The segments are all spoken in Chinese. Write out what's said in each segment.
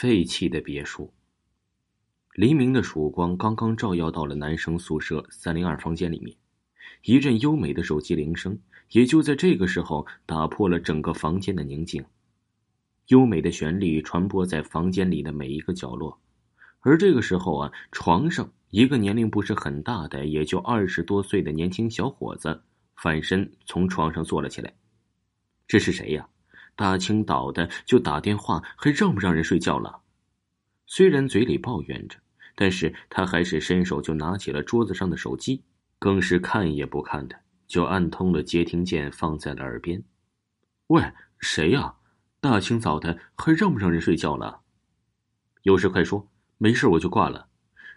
废弃的别墅。黎明的曙光刚刚照耀到了男生宿舍三零二房间里面，一阵优美的手机铃声也就在这个时候打破了整个房间的宁静。优美的旋律传播在房间里的每一个角落，而这个时候啊，床上一个年龄不是很大的，也就二十多岁的年轻小伙子反身从床上坐了起来。这是谁呀？大清早的就打电话，还让不让人睡觉了？虽然嘴里抱怨着，但是他还是伸手就拿起了桌子上的手机，更是看也不看的就按通了接听键，放在了耳边。喂，谁呀？大清早的还让不让人睡觉了？有事快说，没事我就挂了。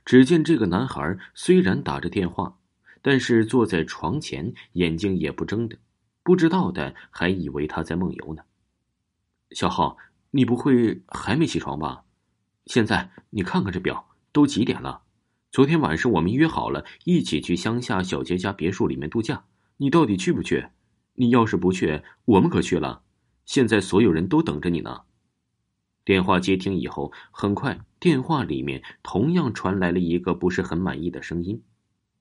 只见这个男孩虽然打着电话，但是坐在床前，眼睛也不睁的，不知道的还以为他在梦游呢。小浩，你不会还没起床吧？现在你看看这表，都几点了？昨天晚上我们约好了一起去乡下小杰家别墅里面度假，你到底去不去？你要是不去，我们可去了。现在所有人都等着你呢。电话接听以后，很快电话里面同样传来了一个不是很满意的声音，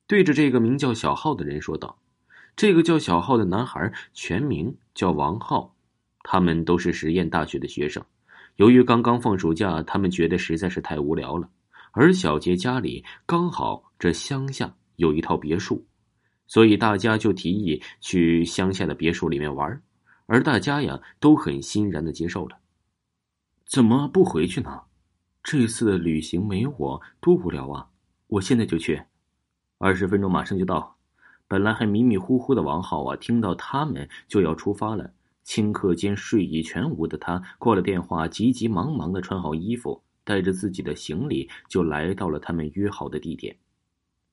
对着这个名叫小浩的人说道：“这个叫小浩的男孩全名叫王浩，他们都是实验大学的学生。由于刚刚放暑假，他们觉得实在是太无聊了。而小杰家里刚好这乡下有一套别墅，所以大家就提议去乡下的别墅里面玩。而大家呀都很欣然的接受了。怎么不回去呢？这次的旅行没我多无聊啊！我现在就去，二十分钟马上就到。本来还迷迷糊糊的王浩啊，听到他们就要出发了，顷刻间睡意全无的他挂了电话，急急忙忙的穿好衣服，带着自己的行李就来到了他们约好的地点。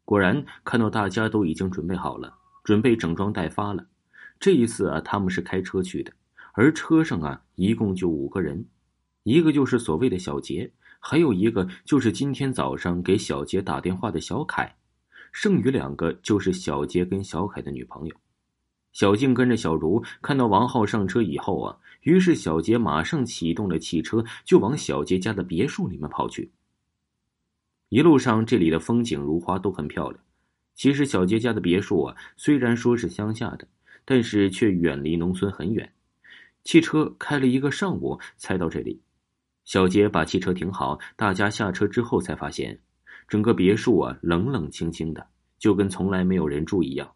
果然看到大家都已经准备好了，准备整装待发了。这一次啊，他们是开车去的，而车上啊一共就五个人，一个就是所谓的小杰，还有一个就是今天早上给小杰打电话的小凯，剩余两个就是小杰跟小凯的女朋友。小静跟着小茹看到王浩上车以后啊，于是小杰马上启动了汽车，就往小杰家的别墅里面跑去。一路上这里的风景如花，都很漂亮。其实小杰家的别墅啊，虽然说是乡下的。但是却远离农村很远，汽车开了一个上午才到这里。小杰把汽车停好，大家下车之后才发现，整个别墅啊冷冷清清的，就跟从来没有人住一样。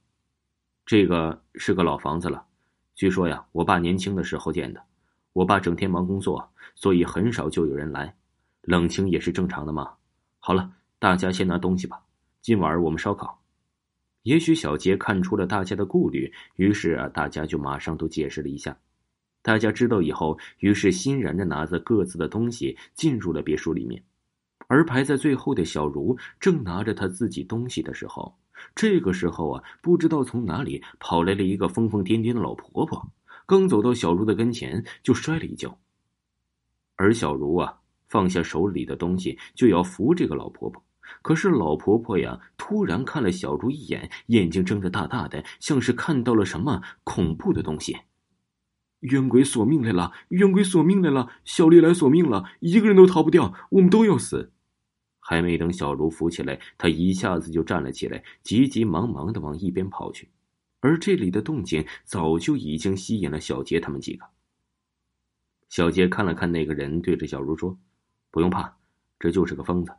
这个是个老房子了，据说呀，我爸年轻的时候建的。我爸整天忙工作，所以很少就有人来，冷清也是正常的嘛。好了，大家先拿东西吧，今晚我们烧烤。也许小杰看出了大家的顾虑，于是啊，大家就马上都解释了一下。大家知道以后，于是欣然的拿着各自的东西进入了别墅里面。而排在最后的小茹正拿着他自己东西的时候，这个时候啊，不知道从哪里跑来了一个疯疯癫癫的老婆婆，刚走到小茹的跟前就摔了一跤。而小茹啊，放下手里的东西就要扶这个老婆婆。可是老婆婆呀，突然看了小茹一眼，眼睛睁得大大的，像是看到了什么恐怖的东西。冤鬼索命来了！冤鬼索命来了！小丽来索命了！一个人都逃不掉，我们都要死！还没等小茹扶起来，他一下子就站了起来，急急忙忙的往一边跑去。而这里的动静早就已经吸引了小杰他们几个。小杰看了看那个人，对着小茹说：“不用怕，这就是个疯子。”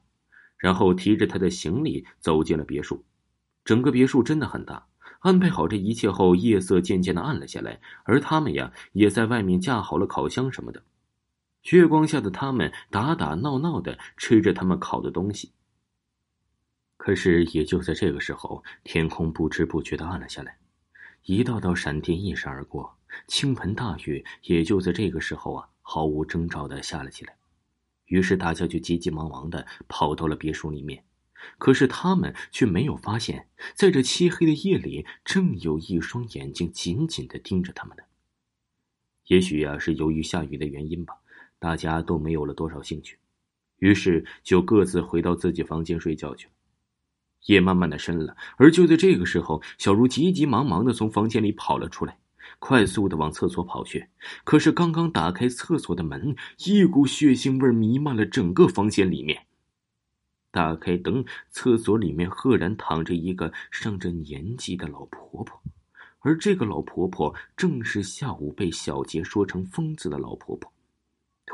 然后提着他的行李走进了别墅，整个别墅真的很大。安排好这一切后，夜色渐渐的暗了下来，而他们呀，也在外面架好了烤箱什么的。月光下的他们打打闹闹的吃着他们烤的东西。可是也就在这个时候，天空不知不觉的暗了下来，一道道闪电一闪而过，倾盆大雨也就在这个时候啊，毫无征兆的下了起来。于是大家就急急忙忙的跑到了别墅里面，可是他们却没有发现，在这漆黑的夜里，正有一双眼睛紧紧的盯着他们呢。也许呀，是由于下雨的原因吧，大家都没有了多少兴趣，于是就各自回到自己房间睡觉去了。夜慢慢的深了，而就在这个时候，小茹急急忙忙的从房间里跑了出来，快速的往厕所跑去。可是刚刚打开厕所的门，一股血腥味弥漫了整个房间里面。打开灯，厕所里面赫然躺着一个上着年纪的老婆婆，而这个老婆婆正是下午被小杰说成疯子的老婆婆。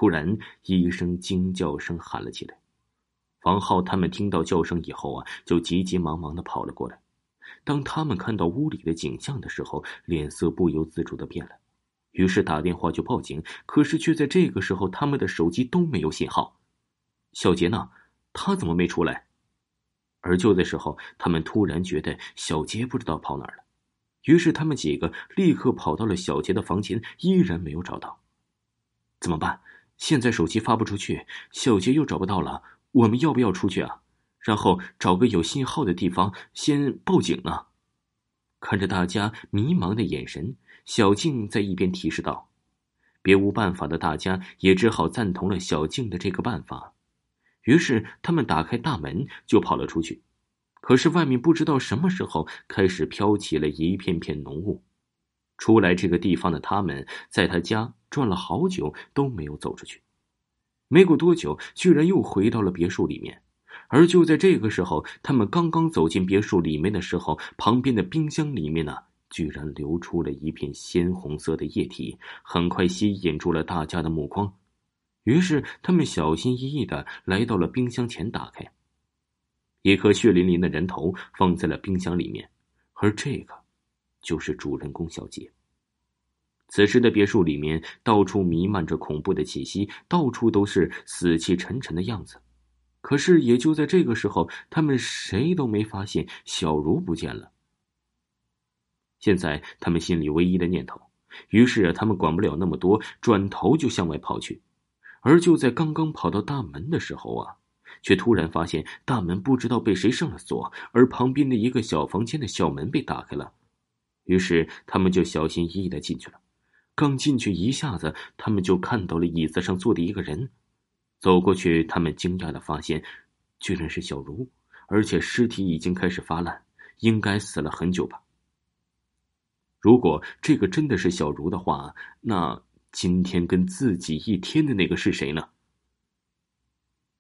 突然，一声惊叫声喊了起来。房浩他们听到叫声以后啊，就急急忙忙的跑了过来。当他们看到屋里的景象的时候，脸色不由自主的变了，于是打电话就报警。可是却在这个时候，他们的手机都没有信号。小杰呢？他怎么没出来？而就在时候，他们突然觉得小杰不知道跑哪了，于是他们几个立刻跑到了小杰的房间，依然没有找到。怎么办？现在手机发不出去，小杰又找不到了，我们要不要出去啊？然后找个有信号的地方先报警呢。看着大家迷茫的眼神，小静在一边提示道：“别无办法的大家也只好赞同了小静的这个办法。”于是他们打开大门就跑了出去。可是外面不知道什么时候开始飘起了一片片浓雾。出来这个地方的他们，在他家转了好久都没有走出去。没过多久，居然又回到了别墅里面。而就在这个时候，他们刚刚走进别墅里面的时候，旁边的冰箱里面呢，居然流出了一片鲜红色的液体，很快吸引住了大家的目光。于是他们小心翼翼的来到了冰箱前，打开一颗血淋淋的人头放在了冰箱里面，而这个就是主人公小杰。此时的别墅里面到处弥漫着恐怖的气息，到处都是死气沉沉的样子。可是，也就在这个时候，他们谁都没发现小茹不见了。现在，他们心里唯一的念头，于是他们管不了那么多，转头就向外跑去。而就在刚刚跑到大门的时候啊，却突然发现大门不知道被谁上了锁，而旁边的一个小房间的小门被打开了。于是，他们就小心翼翼的进去了。刚进去一下子，他们就看到了椅子上坐的一个人。走过去，他们惊讶的发现，居然是小茹，而且尸体已经开始发烂，应该死了很久吧。如果这个真的是小茹的话，那今天跟自己一天的那个是谁呢？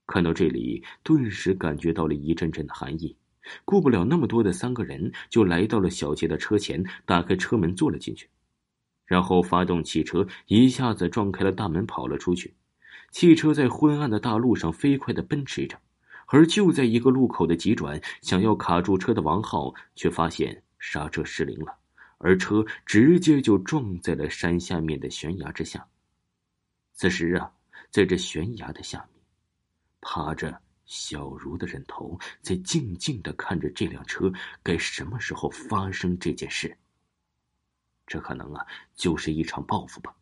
看到这里，顿时感觉到了一阵阵的寒意。顾不了那么多的三个人，就来到了小杰的车前，打开车门坐了进去，然后发动汽车，一下子撞开了大门，跑了出去。汽车在昏暗的大路上飞快的奔驰着，而就在一个路口的急转，想要卡住车的王浩却发现刹车失灵了，而车直接就撞在了山下面的悬崖之下。此时啊，在这悬崖的下面，趴着小茹的人头，在静静的看着这辆车该什么时候发生这件事。这可能啊，就是一场报复吧。